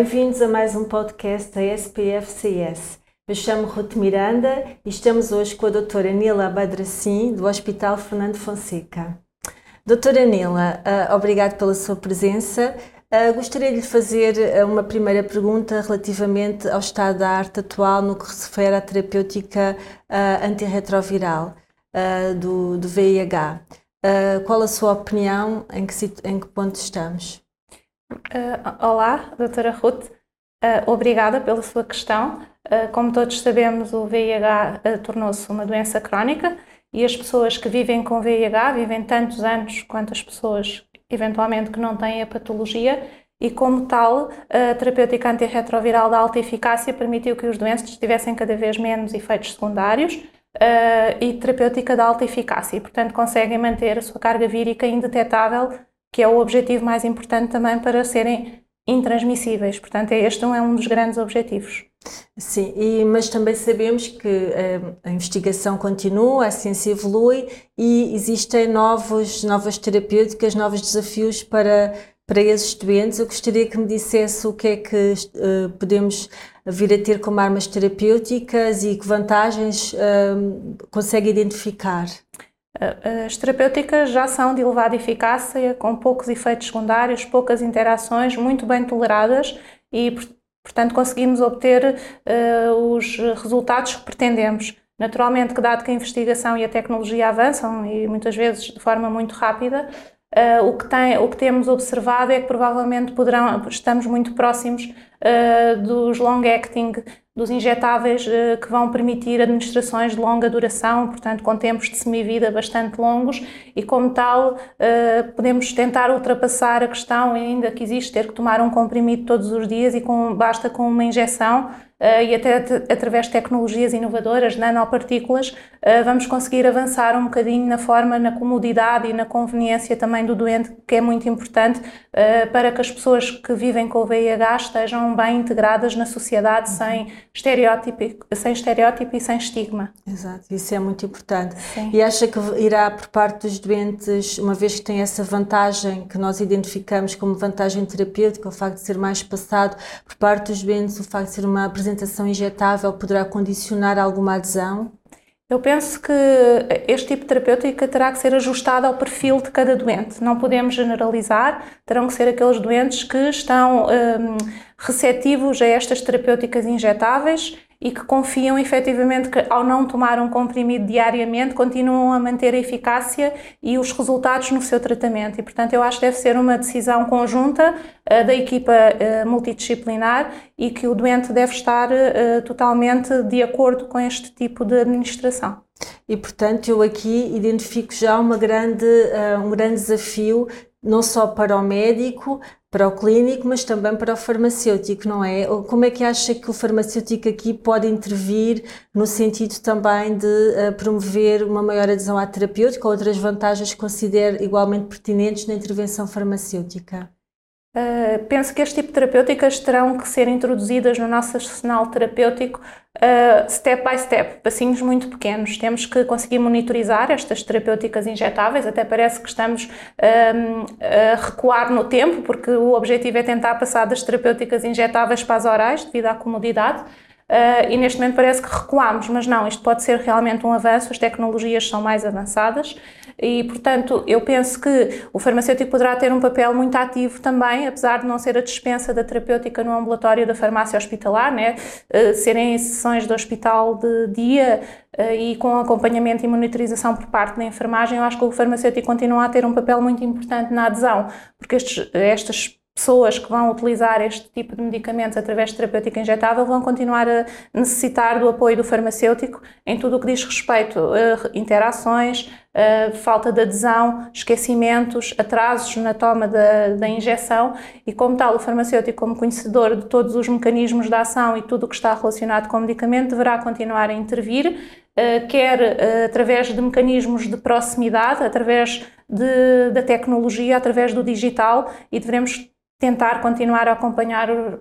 Bem-vindos a mais um podcast da SPFCS. Eu chamo Ruth Miranda e estamos hoje com a doutora Nila Badracim, do Hospital Fernando Fonseca. Doutora Nila, uh, obrigado pela sua presença. Uh, gostaria de lhe fazer uh, uma primeira pergunta relativamente ao estado da arte atual no que se refere à terapêutica antirretroviral do, VIH. qual a sua opinião? Em que ponto estamos? Olá, doutora Ruth. obrigada pela sua questão. como todos sabemos, o VIH tornou-se uma doença crónica e as pessoas que vivem com VIH vivem tantos anos quanto as pessoas eventualmente que não têm a patologia e como tal a terapêutica antirretroviral da alta eficácia permitiu que os doentes tivessem cada vez menos efeitos secundários uh, e terapêutica de alta eficácia e portanto conseguem manter a sua carga vírica indetetável que é o objetivo mais importante também para serem intransmissíveis. Portanto, este é um dos grandes objetivos. Sim, e, mas também sabemos que eh, a investigação continua, a ciência evolui e existem novos, novas terapêuticas, novos desafios para, para esses doentes. Eu gostaria que me dissesse o que é que uh, podemos vir a ter como armas terapêuticas e que vantagens uh, consegue identificar. As terapêuticas já são de elevada eficácia, com poucos efeitos secundários, poucas interações, muito bem toleradas e, portanto, conseguimos obter uh, os resultados que pretendemos. Naturalmente, que dado que a investigação e a tecnologia avançam e muitas vezes de forma muito rápida, uh, o, que tem, o que temos observado é que provavelmente poderão, estamos muito próximos uh, dos long-acting dos injetáveis eh, que vão permitir administrações de longa duração, portanto, com tempos de semivida bastante longos, e como tal, podemos tentar ultrapassar a questão, ainda que existe, ter que tomar um comprimido todos os dias e com, basta com uma injeção uh, e até através de tecnologias inovadoras, nanopartículas, uh, vamos conseguir avançar um bocadinho na forma, na comodidade e na conveniência também do doente, que é muito importante uh, para que as pessoas que vivem com o VIH estejam bem integradas na sociedade sem estereótipo, sem estereótipo e sem estigma. Exato, isso é muito importante. Sim. E acha que irá por parte dos doentes, uma vez que tem essa vantagem que nós identificamos como vantagem terapêutica, o facto de ser mais passado por parte dos doentes, o facto de ser uma apresentação apresentação injetável poderá condicionar alguma adesão? Eu penso que este tipo de terapêutica terá que ser ajustado ao perfil de cada doente. Não podemos generalizar, terão que ser aqueles doentes que estão um, receptivos a estas terapêuticas injetáveis e que confiam efetivamente que, ao não tomar um comprimido diariamente, continuam a manter a eficácia e os resultados no seu tratamento. E, portanto, eu acho que deve ser uma decisão conjunta uh, da equipa uh, multidisciplinar e que o doente deve estar uh, totalmente de acordo com este tipo de administração. E, portanto, eu aqui identifico já uma grande, um grande desafio não só para o médico, para o clínico, mas também para o farmacêutico, não é? Como é que acha que o farmacêutico aqui pode intervir no sentido também de uh, promover uma maior adesão à terapêutica ou outras vantagens que considera igualmente pertinentes na intervenção farmacêutica? Uh, penso que este tipo de terapêuticas terão que ser introduzidas no nosso arsenal terapêutico uh, step by step, passinhos muito pequenos. Temos que conseguir monitorizar estas terapêuticas injetáveis, até parece que estamos a recuar no tempo, porque o objetivo é tentar passar das terapêuticas injetáveis para as orais, devido à comodidade. Uh, e neste momento parece que recuamos, mas não, isto pode ser realmente um avanço, as tecnologias são mais avançadas e, portanto, eu penso que o farmacêutico poderá ter um papel muito ativo também, apesar de não ser a dispensa da terapêutica no ambulatório da farmácia hospitalar, né? Uh, serem sessões de hospital de dia uh, e com acompanhamento e monitorização por parte da enfermagem, eu acho que o farmacêutico continua a ter um papel muito importante na adesão, porque estes, estas pessoas que vão utilizar este tipo de medicamentos através de terapêutica injetável vão continuar a necessitar do apoio do farmacêutico em tudo o que diz respeito a interações, a falta de adesão, esquecimentos, atrasos na toma da, da injeção. E, como tal, o farmacêutico, como conhecedor de todos os mecanismos de ação e tudo o que está relacionado com o medicamento, deverá continuar a intervir, eh, quer eh, através de mecanismos de proximidade, através de, da tecnologia, através do digital e devemos tentar continuar a acompanhar uh,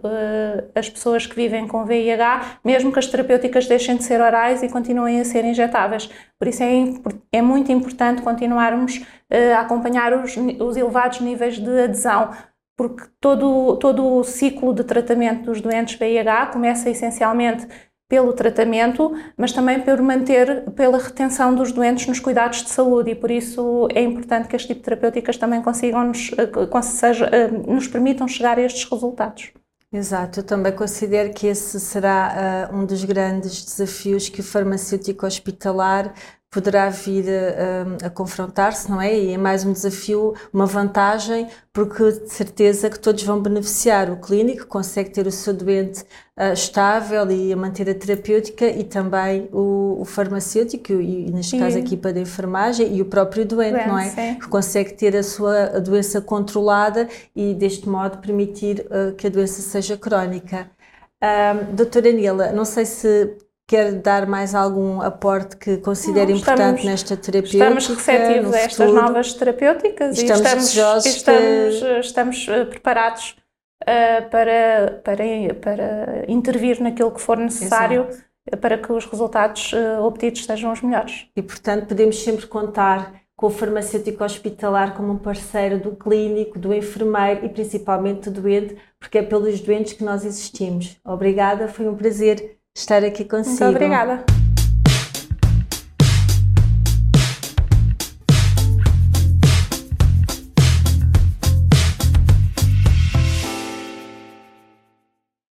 as pessoas que vivem com VIH, mesmo que as terapêuticas deixem de ser orais e continuem a ser injetáveis. Por isso é, é muito importante continuarmos uh, a acompanhar os, os elevados níveis de adesão, porque todo, todo o ciclo de tratamento dos doentes VIH começa essencialmente pelo tratamento, mas também por manter, pela retenção dos doentes nos cuidados de saúde e por isso é importante que este tipo de terapêuticas também consigam nos, eh, seja, eh, nos permitam chegar a estes resultados. Exato, eu também considero que esse será uh, um dos grandes desafios que o farmacêutico hospitalar poderá vir a, a confrontar-se, não é? E é mais um desafio, uma vantagem, porque de certeza que todos vão beneficiar. O clínico consegue ter o seu doente uh, estável e a manter a terapêutica e também o, o farmacêutico, e neste caso a equipa de enfermagem e o próprio doente, doente não é? Que consegue ter a sua a doença controlada e deste modo permitir uh, que a doença seja crónica. Uh, doutora Nila, não sei se quer dar mais algum aporte que considere importante estamos, nesta terapêutica? Estamos receptivos a estas novas terapêuticas estamos e estamos, estamos, que... estamos uh, preparados uh, para, para, para intervir naquilo que for necessário Exato. para que os resultados uh, obtidos sejam os melhores. E, portanto, podemos sempre contar com o farmacêutico hospitalar como um parceiro do clínico, do enfermeiro e principalmente do doente, porque é pelos doentes que nós existimos. Obrigada, foi um prazer estar aqui consigo. Muito obrigada.